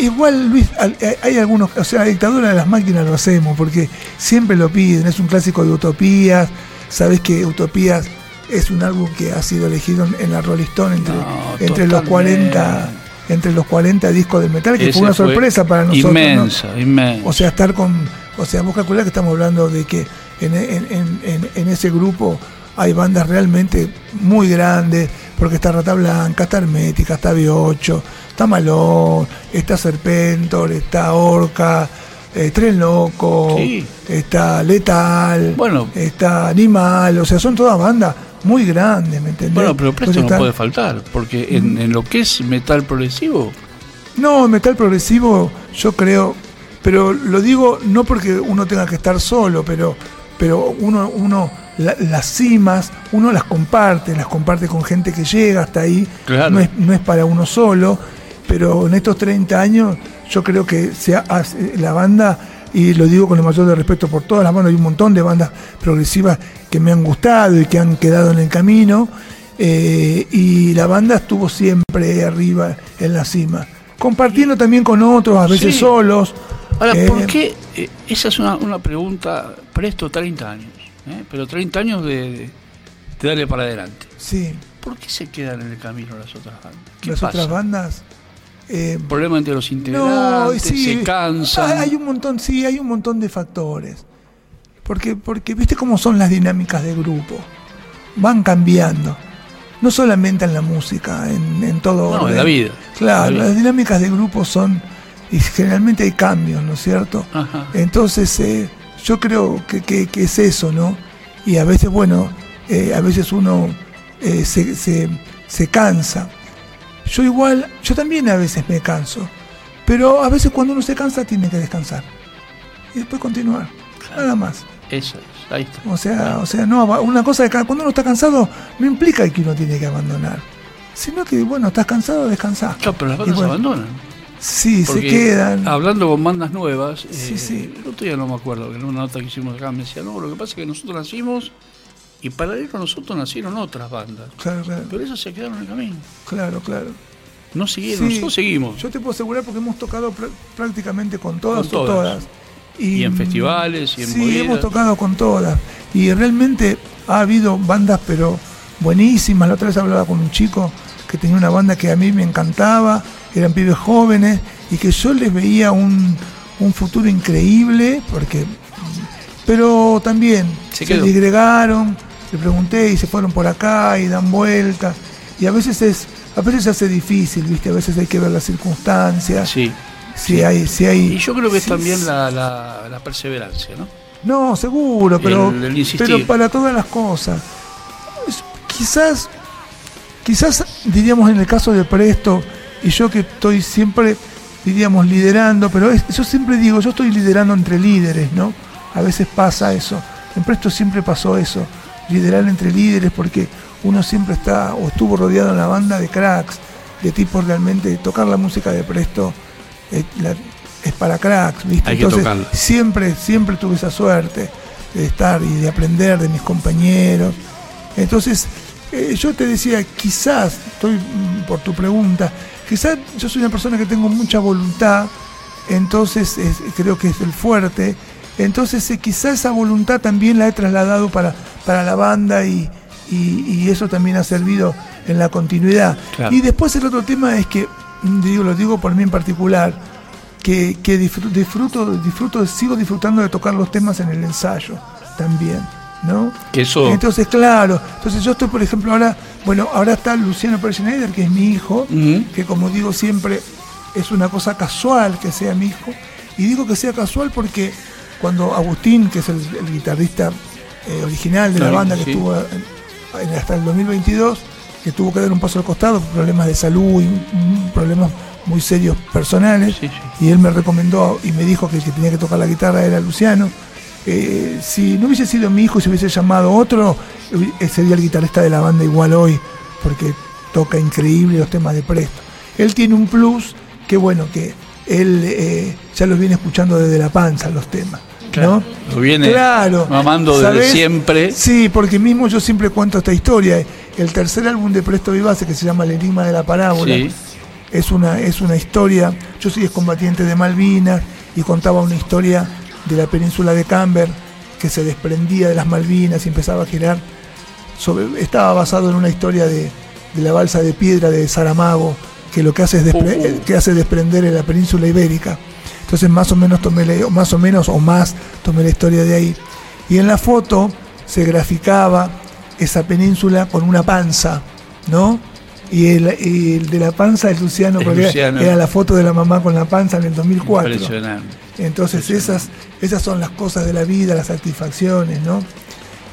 C: Igual, Luis, al- hay- algunos, o sea, la dictadura de las máquinas lo hacemos, porque siempre lo piden, es un clásico de Utopías, sabes que Utopías es un álbum que ha sido elegido en, la Rolling Stone entre,
B: No,
C: entre los
B: totalmente.
C: 40 entre los 40 discos del metal, que
B: Ese
C: fue una sorpresa para nosotros. ¿no?
B: Inmensa, inmensa.
C: O sea, estar con. O sea, vos calculás que estamos hablando de que en, en- en- en- en ese grupo hay bandas realmente muy grandes, porque está Rata Blanca, está Hermética, está B8, está Malón, está Serpentor, está Orca, eh, Tren Loco,
B: Sí.
C: está Letal,
B: Bueno.
C: está Animal, o sea, son todas bandas muy grandes, ¿me entendés?
B: bueno, pero Presto no puede faltar, porque en, en lo que es metal progresivo,
C: No, metal progresivo, yo creo, pero lo digo no porque uno tenga que estar solo, pero, pero uno, uno la- las cimas, uno las comparte, las comparte con gente que llega hasta ahí.
B: Claro.
C: No, es, no es para uno solo, pero en estos 30 años yo creo que se hace- la banda, y lo digo con el mayor de respeto por todas las bandas, hay un montón de bandas progresivas que me han gustado y que han quedado en el camino, eh, y la banda estuvo siempre arriba en la cima, compartiendo también con otros, a veces
B: Sí.
C: solos.
B: Ahora,
C: Eh,
B: ¿por qué? eh, esa es una, una pregunta, Presto 30 años, ¿eh? pero 30 años de, de darle para adelante.
C: Sí,
B: ¿Por qué se quedan en el camino las otras bandas? ¿Qué
C: las
B: pasa?
C: otras bandas. eh,
B: Problema entre los
C: No,
B: integrantes,
C: sí,
B: se cansan.
C: Hay hay un montón, sí, hay un montón de factores. Porque, porque viste cómo son las dinámicas de grupo. Van cambiando. No solamente en la música, en, en todo.
B: No, en
C: orden.
B: la vida.
C: Claro,
B: En la vida.
C: las dinámicas de grupo son. Y generalmente hay cambios, ¿no es cierto?
B: Ajá.
C: Entonces, eh, yo creo que, que- que es eso, ¿no? Y a veces, bueno, eh, a veces uno eh, se, se- se cansa. Yo igual, yo también a veces me canso. Pero a veces cuando uno se cansa tiene que descansar. Y después continuar. Nada más.
B: Eso es, ahí está.
C: O sea, o sea, no, una cosa de cuando uno está cansado no implica que uno tiene que abandonar. Sino que, bueno, estás cansado, descansá.
B: Claro, pero las bandas
C: bueno,
B: abandonan.
C: Sí, se quedan.
B: Hablando con bandas nuevas,
C: Sí,
B: eh,
C: sí.
B: el otro día no me acuerdo, que en una nota que hicimos acá me decía, no, lo que pasa es que nosotros nacimos y paralelo a nosotros nacieron otras bandas.
C: Claro, claro,
B: Pero esas se quedaron en el camino.
C: claro, claro.
B: No siguieron,
C: Sí.
B: nosotros seguimos.
C: Yo te puedo asegurar porque hemos tocado pr- prácticamente con todas
B: Con todas. Y en festivales, y en
C: Sí,
B: movidas.
C: hemos tocado con todas. Y realmente ha habido bandas, pero buenísimas. La otra vez hablaba con un chico que tenía una banda que a mí me encantaba, eran pibes jóvenes, y que yo les veía un, un futuro increíble, porque pero también
B: Se
C: se, disgregaron, le pregunté y se fueron por acá y dan vueltas. Y a veces es, a veces se hace difícil, viste, a veces hay que ver las circunstancias.
B: Sí.
C: Si hay, si hay.
B: Y yo creo que es también la, la- la perseverancia, ¿no?
C: No, seguro, pero,
B: El- el insistir.
C: pero para todas las cosas. Quizás, quizás diríamos en el caso de Presto, y yo que estoy siempre, diríamos, liderando, pero es- yo siempre digo, yo estoy liderando entre líderes, ¿no? A veces pasa eso. En Presto siempre pasó eso, liderar entre líderes, porque uno siempre está o estuvo rodeado en la banda de cracks, de tipos realmente, tocar la música de Presto eh, la- es para cracks, ¿viste?
B: Hay que
C: Entonces,
B: tocarla.
C: siempre, siempre tuve esa suerte de estar y de aprender de mis compañeros. Entonces, eh, yo te decía, quizás, estoy mm, por tu pregunta, quizás yo soy una persona que tengo mucha voluntad, entonces es- creo que es el fuerte, entonces eh, quizás esa voluntad también la he trasladado para, para la banda y, y- y eso también ha servido en la continuidad.
B: Claro.
C: Y después el otro tema es que, mm, digo, lo digo por mí en particular, que, que disfruto, disfruto, disfruto, sigo disfrutando de tocar los temas en el ensayo también, ¿no?
B: Que eso.
C: Entonces, claro, entonces yo estoy, por ejemplo, ahora, bueno, ahora está Luciano Pérez Schneider, que es mi hijo, que como digo siempre, es una cosa casual que sea mi hijo, y digo que sea casual porque cuando Agustín, que es el, el guitarrista eh, original de la banda que
B: sí.
C: estuvo en- en- hasta el 2022, que tuvo que dar un paso al costado por problemas de salud y mm, problemas muy serios personales.
B: Sí, sí.
C: Y él me recomendó y me dijo que el que tenía que tocar la guitarra era Luciano. Eh, si no hubiese sido mi hijo y se hubiese llamado otro, sería el guitarrista de la banda igual hoy, porque toca increíble los temas de Presto. Él tiene un plus que bueno, que él eh, ya los viene escuchando desde la panza los temas.
B: Claro,
C: ¿no?
B: lo viene
C: Claro,
B: mamando desde siempre.
C: Sí, porque mismo yo siempre cuento esta historia. El tercer álbum de Presto Vivace, que se llama El Enigma de la Parábola,
B: Sí.
C: es una, es una historia. Yo soy excombatiente de Malvinas y contaba una historia de la península de Camber que se desprendía de las Malvinas y empezaba a girar. Sobre, estaba basado en una historia de, de la balsa de piedra de Saramago, que lo que hace es despre- eh, que hace desprender en la península ibérica. Entonces más o menos tomé la, más o menos o más tomé la historia de ahí. Y en la foto se graficaba esa península con una panza, ¿no? Y el, y el de la panza es Luciano, era-
B: Luciano.
C: era la foto de la mamá con la panza en el 2004.
B: Impresionante.
C: Entonces esas, esas son las cosas de la vida, las satisfacciones, ¿no?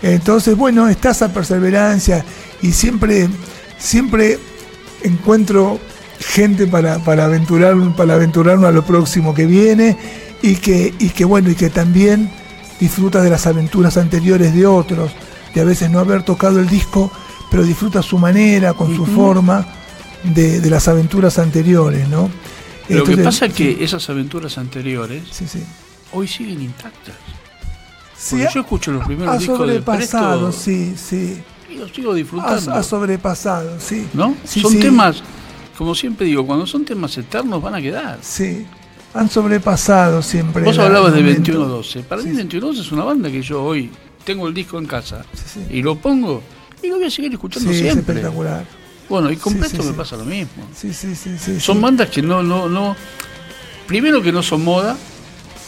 C: Entonces, bueno, está esa perseverancia y siempre, siempre encuentro gente para, para, aventurar, para aventurarnos a lo próximo que viene y que, y que bueno, y que también disfruta de las aventuras anteriores de otros, de a veces no haber tocado el disco, pero disfruta su manera, con su forma de, de las aventuras anteriores, ¿no?
B: Lo que pasa es que esas aventuras anteriores
C: sí, sí.
B: hoy siguen intactas.
C: Sí,
B: yo escucho los primeros
C: ha
B: discos
C: sobrepasado,
B: Presto
C: sí, sí.
B: y los sigo disfrutando.
C: ha sobrepasado, sí.
B: ¿No?
C: Sí,
B: son
C: sí.
B: temas, como siempre digo, cuando son temas eternos van a quedar.
C: Sí. Han sobrepasado siempre.
B: Vos
C: la-
B: hablabas de
C: momento.
B: 2112. Para mí 2112 es una banda que yo hoy tengo el disco en casa y lo pongo y lo voy a seguir escuchando
C: Sí, es
B: siempre.
C: espectacular.
B: Bueno, y con
C: Sí,
B: Presto
C: sí,
B: me
C: sí.
B: pasa lo mismo.
C: Sí, sí, sí, sí.
B: Son bandas que no, no, no. Primero que no son moda,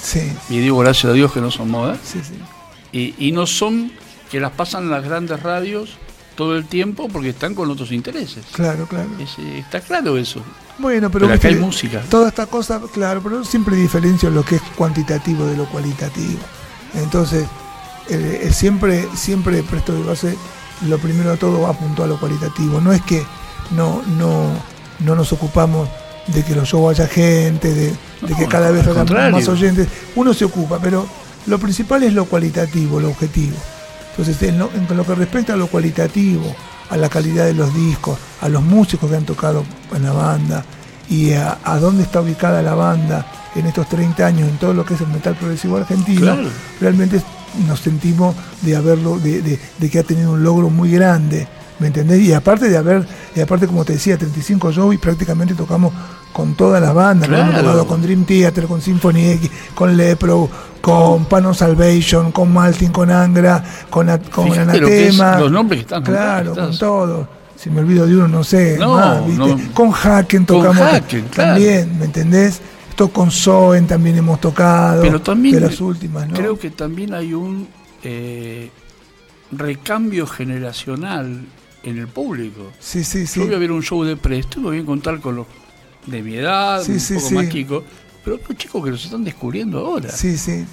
C: Sí,
B: y digo gracias a Dios que no son moda,
C: sí, sí.
B: y, y no son que las pasan las grandes radios todo el tiempo porque están con otros intereses.
C: Claro, claro.
B: Es, eh, está claro eso.
C: Bueno, pero,
B: Pero acá hay música.
C: Toda esta cosa, claro, pero siempre diferencio lo que es cuantitativo de lo cualitativo. Entonces, siempre, siempre presto de base, lo primero de todo apuntó a lo cualitativo. No es que no, no, no nos ocupamos de que los shows haya gente, de, que cada vez haya más oyentes. Uno se ocupa, pero lo principal es lo cualitativo, lo objetivo. Entonces, en lo, en lo que respecta a lo cualitativo, a la calidad de los discos, a los músicos que han tocado en la banda y a, a dónde está ubicada la banda en estos 30 años en todo lo que es el metal progresivo argentino,
B: Claro.
C: realmente nos sentimos de haberlo, de, de- de que ha tenido un logro muy grande, ¿me entendés? Y aparte de haber, y aparte como te decía, 35 shows y prácticamente tocamos con todas las bandas, ¿no? hemos tocado con Dream Theater, con Symphony X, con Lepro, con Pano Salvation, con Maltin, con Angra, con, con
B: Fíjate lo
C: Anatema.
B: los nombres que están
C: Claro, con todo. Si me olvido de uno, no sé.
B: No,
C: más, ¿viste?
B: no.
C: Con Haken
B: Con
C: tocamos
B: Haken, claro.
C: también, ¿me entendés? Con Soen también hemos tocado.
B: Pero también
C: de las últimas, ¿no?
B: creo que también hay un eh, recambio generacional en el público.
C: Sí, sí, sí.
B: Yo voy a ver un show de Presto y me voy a encontrar con los de mi edad,
C: Sí,
B: un
C: sí,
B: poco
C: sí.
B: más chicos, pero los chicos que los están descubriendo ahora.
C: Sí, sí.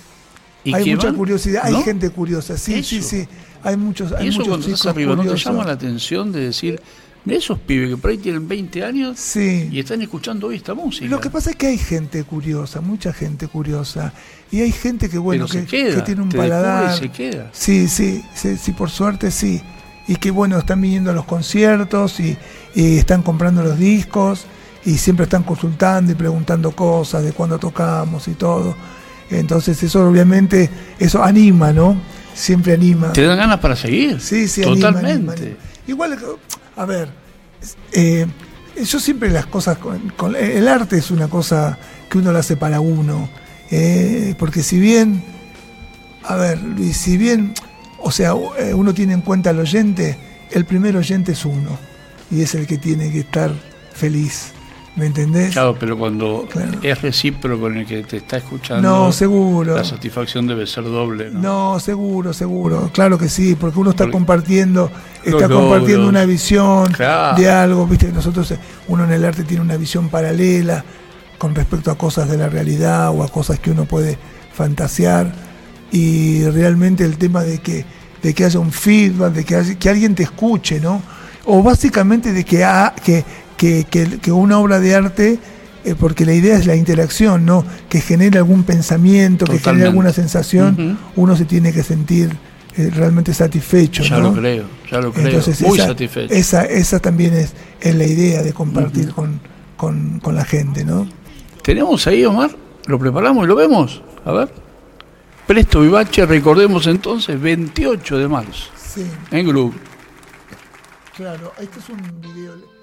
B: Y
C: hay mucha
B: van-
C: curiosidad, hay gente curiosa, sí, sí,
B: Eso.
C: sí. Hay muchos, hay
B: Y eso
C: muchos
B: cuando
C: chicos
B: estás arriba, ¿no te llama la atención de decir, de esos pibes que por ahí tienen 20 años
C: Sí.
B: y están escuchando hoy esta música?
C: Lo que pasa es que hay gente curiosa, mucha gente curiosa. Y hay gente que, bueno, que,
B: se queda,
C: que tiene un
B: te
C: paladar.
B: y se queda.
C: Sí, sí, sí, sí, por suerte sí. Y que bueno, están viniendo a los conciertos y, y están comprando los discos y siempre están consultando y preguntando cosas de cuándo tocamos y todo. Entonces eso obviamente, eso anima, ¿no? Siempre anima.
B: ¿Te dan ganas para seguir?
C: Sí, sí, anima,
B: Totalmente.
C: anima, anima. Igual, a ver, eh, yo siempre las cosas, con, el arte es una cosa que uno lo hace para uno, eh, porque si bien, a ver, Luis, si bien, o sea, eh, uno tiene en cuenta al oyente, el primer oyente es uno, y es el que tiene que estar feliz, ¿me entendés?
B: Claro, pero cuando
C: Claro.
B: es recíproco en el que te está escuchando,
C: no, seguro.
B: la satisfacción debe ser doble. ¿no?
C: No, seguro, seguro. Claro que sí, porque uno está
B: Porque
C: compartiendo, está compartiendo una visión
B: Claro.
C: de algo, viste, nosotros, eh, uno en el arte tiene una visión paralela con respecto a cosas de la realidad o a cosas que uno puede fantasear y realmente el tema de que, de que haya un feedback, de que, haya- que alguien te escuche, ¿no? O básicamente de que, ha- que, que, que- que una obra de arte
D: eh, porque la idea es la interacción, ¿no? Que genere algún pensamiento, que genere alguna sensación, uno se tiene que sentir eh, realmente satisfecho,
B: Ya
D: ¿no?
B: lo creo, ya lo creo.
D: Entonces
B: Muy
D: esa,
B: satisfecho.
D: Esa, esa también es, es la idea de compartir con, con, con la gente, ¿no?
B: ¿Tenemos ahí, Omar? ¿Lo preparamos y lo vemos? A ver. Presto Vivache, recordemos entonces, 28 de marzo,
D: Sí,
B: en Groove.
D: claro. Este es un video.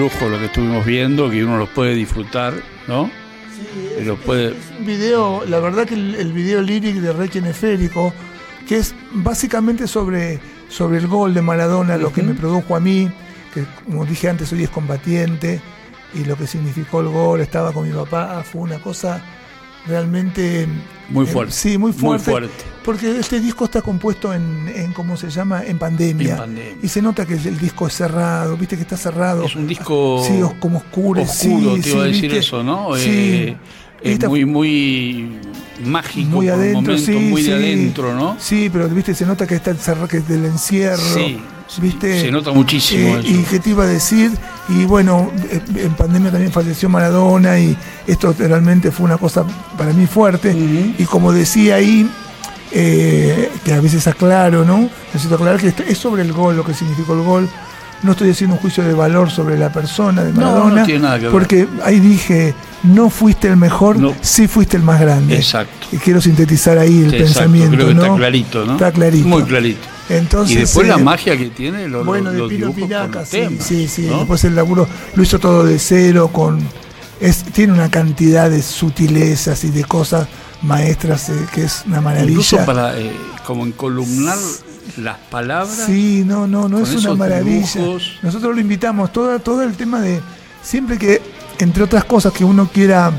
B: Lujo lo que estuvimos viendo, que uno lo puede disfrutar, ¿no? Y lo puede...
D: Es un video, la verdad que el, el video líric de Requiem Esférico, que es básicamente sobre, sobre el gol de Maradona, lo que me produjo a mí, que como dije antes soy excombatiente,
C: y lo que significó el gol, estaba con mi papá, fue una cosa realmente...
B: Muy
C: eh,
B: fuerte.
C: sí, muy
B: Muy
C: fuerte.
B: fuerte.
C: Porque este disco está compuesto en, en, ¿cómo se llama? En pandemia.
B: En pandemia.
C: Y se nota que el disco es cerrado, viste que está cerrado.
B: Es un disco
C: Sí, como oscuro.
B: oscuro,
C: sí,
B: te iba a decir
C: ¿viste?
B: eso, ¿no?
C: Sí.
B: Eh, es
C: Esta-
B: muy, muy mágico
C: muy
B: por
C: adentro, sí,
B: muy
C: sí.
B: de adentro, ¿no?
C: Sí, pero viste, se nota que está encerrado, que es del encierro.
B: Sí,
C: ¿viste?
B: se nota muchísimo
C: Eh,
B: eso.
C: y qué te iba a decir, y bueno, eh, en pandemia también falleció Maradona y esto realmente fue una cosa para mí fuerte. Y como decía ahí, eh, que a veces aclaro, ¿no? Necesito aclarar que es sobre el gol, lo que significó el gol. No estoy haciendo un juicio de valor sobre la persona de
B: No, no
C: Maradona,
B: tiene nada que ver.
C: porque ahí dije, no fuiste el mejor,
B: No.
C: sí fuiste el más grande.
B: Exacto.
C: Y quiero sintetizar ahí el pensamiento,
B: creo que
C: ¿no?
B: está clarito, ¿no?
C: Está clarito.
B: Muy clarito.
C: Entonces,
B: y después
C: eh,
B: la magia que tiene los,
C: bueno, de Pino Pinaca, sí,
B: temas,
C: sí, sí.
B: ¿no?
C: Después el laburo lo hizo todo de cero, con es, tiene una cantidad de sutilezas y de cosas maestras eh, que es una maravilla.
B: Incluso para eh, como encolumnar las palabras.
C: Sí, no, no, no es una maravilla.
B: dibujos.
C: Nosotros lo invitamos, todo, todo el tema de, siempre que, entre otras cosas, que uno quiera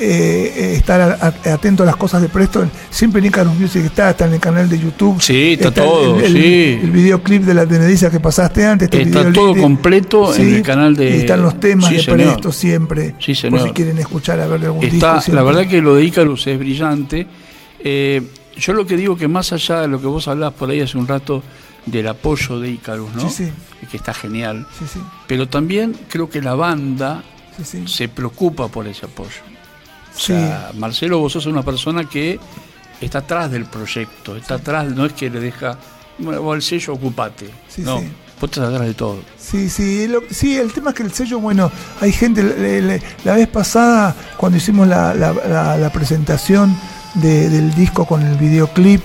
C: eh, eh, estar a- a- atento a las cosas de Preston, siempre en Icarus Music está, está en el canal de YouTube.
B: Sí, está todo,
C: el, el-
B: sí.
C: el videoclip de la Benedicia que pasaste antes. está el
B: Está todo completo en el canal de.
C: y están los temas
B: Sí,
C: de
B: señor.
C: Presto siempre.
B: Sí,
C: Por
B: señor.
C: si quieren escuchar a ver de algún
B: Está,
C: disco.
B: la verdad que lo de Icarus es brillante. Eh, yo lo que digo que más allá de lo que vos hablás por ahí hace un rato del apoyo de Icarus, ¿no?
C: Sí, sí.
B: Que está genial.
C: Sí, sí,
B: Pero también creo que la banda
C: sí, sí.
B: se preocupa por ese apoyo. O sea, Marcelo, vos sos una persona que está atrás del proyecto, está atrás, no es que le deja, bueno, vos el sello, ocupate.
C: Sí,
B: no,
C: sí.
B: vos estás atrás de todo.
C: Sí, sí, lo- sí, el tema es que el sello, bueno, hay gente, le- le- la vez pasada, cuando hicimos la, la- la- la presentación de- del disco con el videoclip,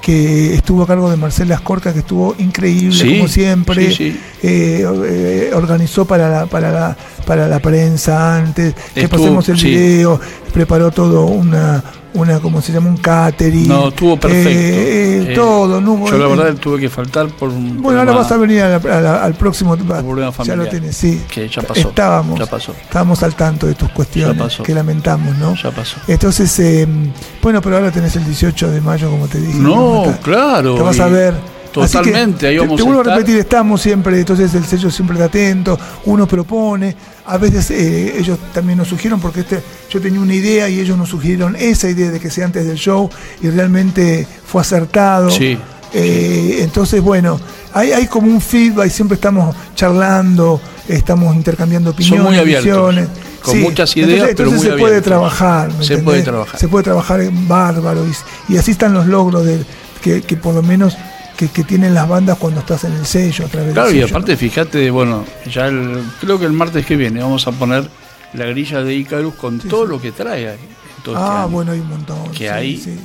C: que estuvo a cargo de Marcela Ascorca, que estuvo increíble,
B: Sí,
C: como siempre,
B: sí, sí.
C: eh, eh, organizó para la, para, la, para la prensa antes, que pasemos el
B: sí.
C: video, preparó todo una, una como se llama, un catering.
B: No, estuvo perfecto.
C: eh, eh,
B: Eh,
C: todo, no
B: Yo la verdad tuve que faltar por un
C: bueno, ahora vas a venir a la- a la- al próximo.
B: problema
C: ya lo
B: familiar.
C: tenés, sí.
B: que ya pasó.
C: Estábamos,
B: Ya pasó.
C: estábamos al tanto de tus cuestiones,
B: Ya pasó.
C: que lamentamos, ¿no?
B: Ya pasó.
C: Entonces, eh, bueno, pero ahora tenés el 18 de mayo, como te dije.
B: No, claro.
C: Te vas a ver.
B: Totalmente, ahí
C: te-
B: vamos
C: te,
B: a
C: vuelvo a
B: estar.
C: repetir, estamos siempre, entonces el sello siempre está atento, uno propone, a veces eh, ellos también nos sugirieron, porque este, yo tenía una idea y ellos nos sugirieron esa idea de que sea antes del show y realmente fue acertado.
B: Sí.
C: Eh, entonces, bueno, hay, hay como un feedback, siempre estamos charlando, estamos intercambiando opiniones,
B: muy abiertos,
C: visiones.
B: con muchas ideas,
C: entonces,
B: pero
C: entonces
B: muy
C: se puede trabajar. ¿me
B: Se
C: entendés?
B: puede trabajar.
C: Se puede trabajar en bárbaro y, y así están los logros de, que, que por lo menos que, que tienen las bandas cuando estás en el sello a través
B: Claro,
C: del
B: y
C: sello,
B: aparte, fíjate, bueno, ya el- creo que el martes que viene vamos a poner la grilla de Icarus con
C: Sí,
B: todo
C: sí.
B: lo que trae todo
C: ¿no?
B: este
C: Ah, bueno, hay un montón.
B: Que
C: sí, sí.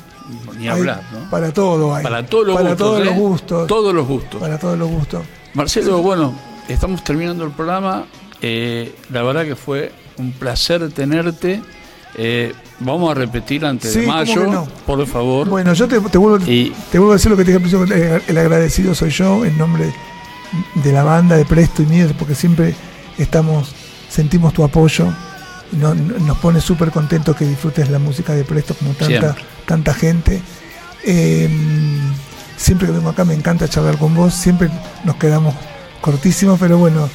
B: ni
C: Hay
B: hablar, ¿no?
C: Para todo hay.
B: Para todos los
C: Para
B: gustos.
C: todos
B: ¿eh?
C: los gustos.
B: Todos los gustos.
C: Para todos los gustos.
B: Marcelo, bueno, estamos terminando el programa. Eh, la verdad que fue un placer tenerte. Eh, vamos a repetir antes
C: Sí,
B: de
C: ¿cómo
B: mayo,
C: no?
B: por favor.
C: Bueno, yo te, te vuelvo,
B: Y-
C: te vuelvo a decir lo que te dije el agradecido soy yo en nombre de la banda de Presto y mío, porque siempre estamos, sentimos tu apoyo, no- no- nos pone súper contentos que disfrutes la música de Presto como tanta,
B: Siempre.
C: tanta gente. Eh, siempre que vengo acá me encanta charlar con vos, siempre nos quedamos cortísimos, pero bueno,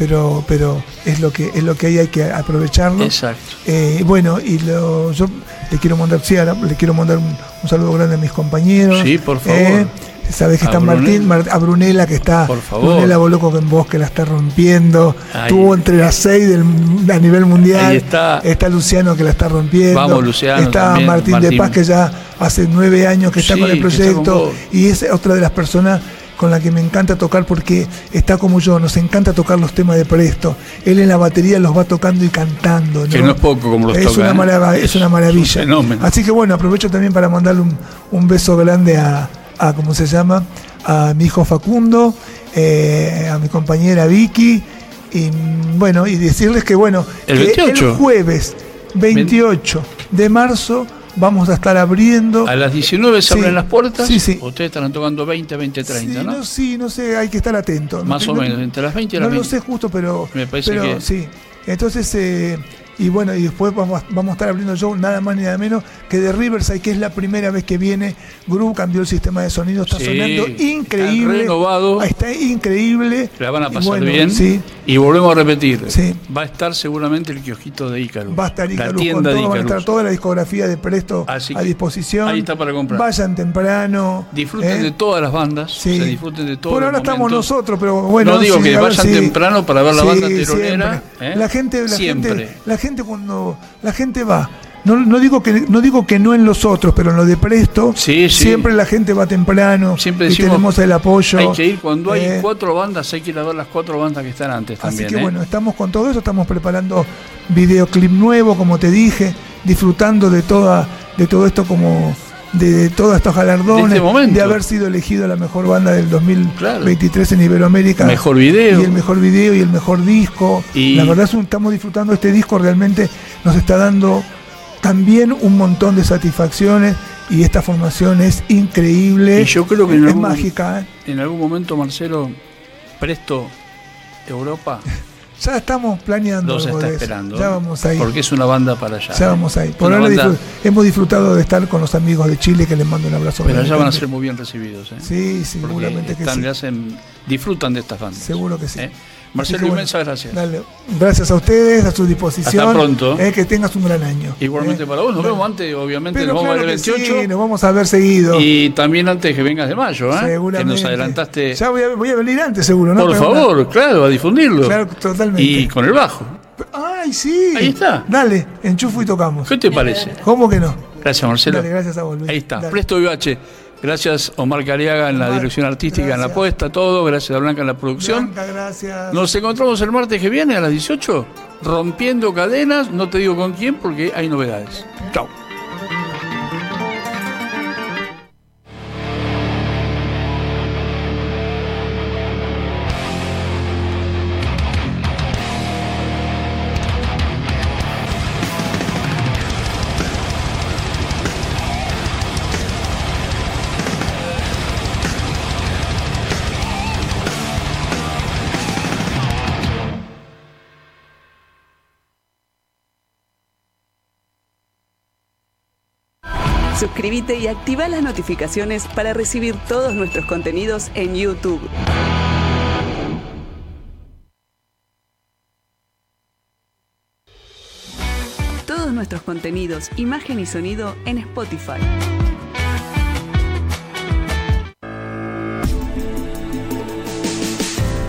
C: pero, pero es lo que es lo que hay, hay que aprovecharlo.
B: Exacto.
C: Eh, bueno, y lo- yo le quiero mandar, sí, le quiero mandar un, un saludo grande a mis compañeros.
B: Sí, por favor.
C: Eh, Sabes que
B: A
C: está. Martín, Mar- a Brunella que está,
B: Por favor.
C: Brunella Boloco en vos que la está rompiendo,
B: Ahí.
C: tuvo entre las seis del, a nivel mundial,
B: Ahí está.
C: Luciano que la está rompiendo,
B: Vamos, Luciano,
C: está
B: también,
C: Martín, de. Paz que ya hace nueve años que está
B: Sí,
C: con el
B: que está con
C: proyecto y es otra de las personas con la que me encanta tocar porque está como yo, nos encanta tocar los temas de Presto. Él en la batería los va tocando y cantando.
B: Que no es poco como los
C: es Una
B: ¿eh?
C: marava- es,
B: Es
C: una
B: un
C: maravilla. Así que bueno, aprovecho también para mandarle un, un beso grande a, a, ¿cómo se llama? A mi hijo Facundo, eh, a mi compañera Vicky. Y bueno, y decirles que bueno,
B: El
C: que
B: 28.
C: el jueves 28 de marzo vamos a estar abriendo.
B: A las 19 se
C: Sí,
B: abren las puertas.
C: sí, sí.
B: Ustedes estarán tocando 20, 20, 30,
C: sí,
B: ¿no?
C: sí, no sé, hay que estar atento.
B: Más
C: No-
B: o
C: no-
B: menos, entre las 20 y
C: No
B: las
C: lo
B: 20.
C: sé justo, pero,
B: Me parece
C: pero
B: que-
C: sí. Entonces, eh, y bueno, y después vamos, vamos a estar abriendo show nada más ni nada menos que de Riverside, que es la primera vez que viene. Group cambió el sistema de sonido, está
B: Sí,
C: sonando
B: está
C: increíble.
B: renovado.
C: Ah, Está increíble.
B: La van a pasar
C: bueno,
B: bien.
C: Sí,
B: Y volvemos a repetir.
C: Sí.
B: Va a estar seguramente el kiosquito de Icarus.
C: Va a estar
B: La
C: Icarus con
B: tienda de
C: todo, van a estar toda la discografía de Presto
B: Así
C: a disposición.
B: ahí está para comprar.
C: Vayan temprano.
B: Disfruten
C: ¿eh?
B: de todas las bandas.
C: Sí.
B: o sea, disfruten de todos
C: Por ahora estamos nosotros, pero bueno.
B: No digo que vayan temprano para ver la banda teronera. ¿eh?
C: La gente, la
B: Siempre.
C: gente, la gente cuando la gente va. No, no digo que no digo que no en los otros, pero en lo de Presto,
B: Sí, sí.
C: siempre la gente va temprano
B: Siempre
C: y tenemos el apoyo.
B: Hay que ir cuando hay
C: eh,
B: cuatro bandas, hay que ir a ver las cuatro bandas que están antes
C: Así
B: también.
C: que
B: ¿eh?
C: bueno, estamos con todo eso, estamos preparando videoclip nuevo, como te dije, disfrutando de toda, de todo esto como de, todos estos galardones,
B: De este
C: de haber sido elegido la mejor banda del 2023 en Iberoamérica.
B: Mejor video.
C: Y el mejor video y el mejor disco.
B: Y-
C: La verdad es que estamos disfrutando este disco, realmente nos está dando también un montón de satisfacciones y esta formación es increíble.
B: Y yo creo que en
C: es
B: algún-
C: mágica. ¿eh?
B: En algún momento, Marcelo, Presto Europa
C: Ya estamos planeando
B: los está
C: de
B: esperando.
C: Ya vamos ahí.
B: Porque es una banda para allá.
C: Ya vamos ahí. Por ahora
B: banda-
C: hemos disfrutado de estar con los amigos de Chile, que les mando un abrazo.
B: Pero allá van a ser muy bien recibidos. ¿eh?
C: Sí, seguramente que
B: están-
C: sí.
B: hacen, disfrutan de estas bandas.
C: Seguro que sí.
B: ¿eh? Marcelo,
C: bueno,
B: inmensas gracias.
C: Dale. Gracias a ustedes, a su disposición.
B: Hasta pronto.
C: Eh, que tengas un gran año.
B: Igualmente
C: Eh,
B: para vos, nos vemos antes, obviamente,
C: Pero
B: nos vamos
C: claro
B: a ver el
C: que
B: 28.
C: sí, nos vamos a ver seguido.
B: Y también antes que vengas de mayo, ¿eh? que nos adelantaste.
C: Ya voy a, voy a venir antes, seguro, ¿no?
B: Por
C: Pero una-
B: favor, claro, a difundirlo.
C: Claro, totalmente.
B: y con el bajo.
C: Ay, sí.
B: Ahí está.
C: Dale, enchufo y tocamos.
B: ¿Qué te parece?
C: ¿Cómo que no?
B: Gracias, Marcelo.
C: Dale, gracias a vos, Luis.
B: Ahí está,
C: Dale.
B: Presto VH. Gracias, Omar Cariaga en la dirección artística, en la puesta, todo. Gracias a Blanca en la producción.
C: Blanca, gracias.
B: Nos encontramos el martes que viene a las 18, rompiendo cadenas. No te digo con quién porque hay novedades. Chao.
A: Suscríbete y activa las notificaciones para recibir todos nuestros contenidos en YouTube. Todos nuestros contenidos, imagen y sonido en Spotify.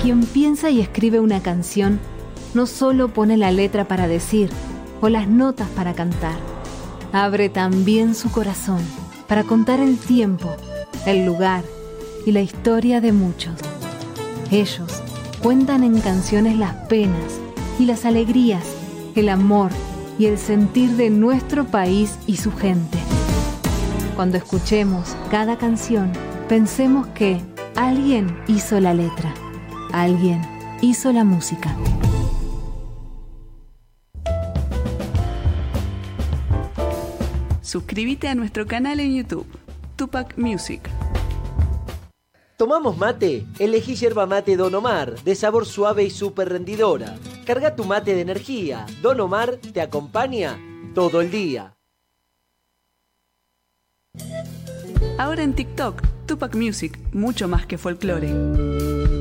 E: Quien piensa y escribe una canción no solo pone la letra para decir o las notas para cantar, abre también su corazón para contar el tiempo, el lugar y la historia de muchos. Ellos cuentan en canciones las penas y las alegrías, el amor y el sentir de nuestro país y su gente. Cuando escuchemos cada canción, pensemos que alguien hizo la letra, alguien hizo la música.
A: Suscríbete a nuestro canal en YouTube, Tupac Music.
F: ¿Tomamos mate? Elegí yerba mate Don Omar, de sabor suave y súper rendidora. Carga tu mate de energía. Don Omar te acompaña todo el día.
A: Ahora en TikTok, Tupac Music, mucho más que folclore.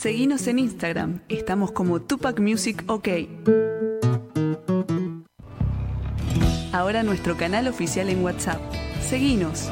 A: Seguinos en Instagram, estamos como Tupac Music OK. Ahora nuestro canal oficial en WhatsApp. Seguinos.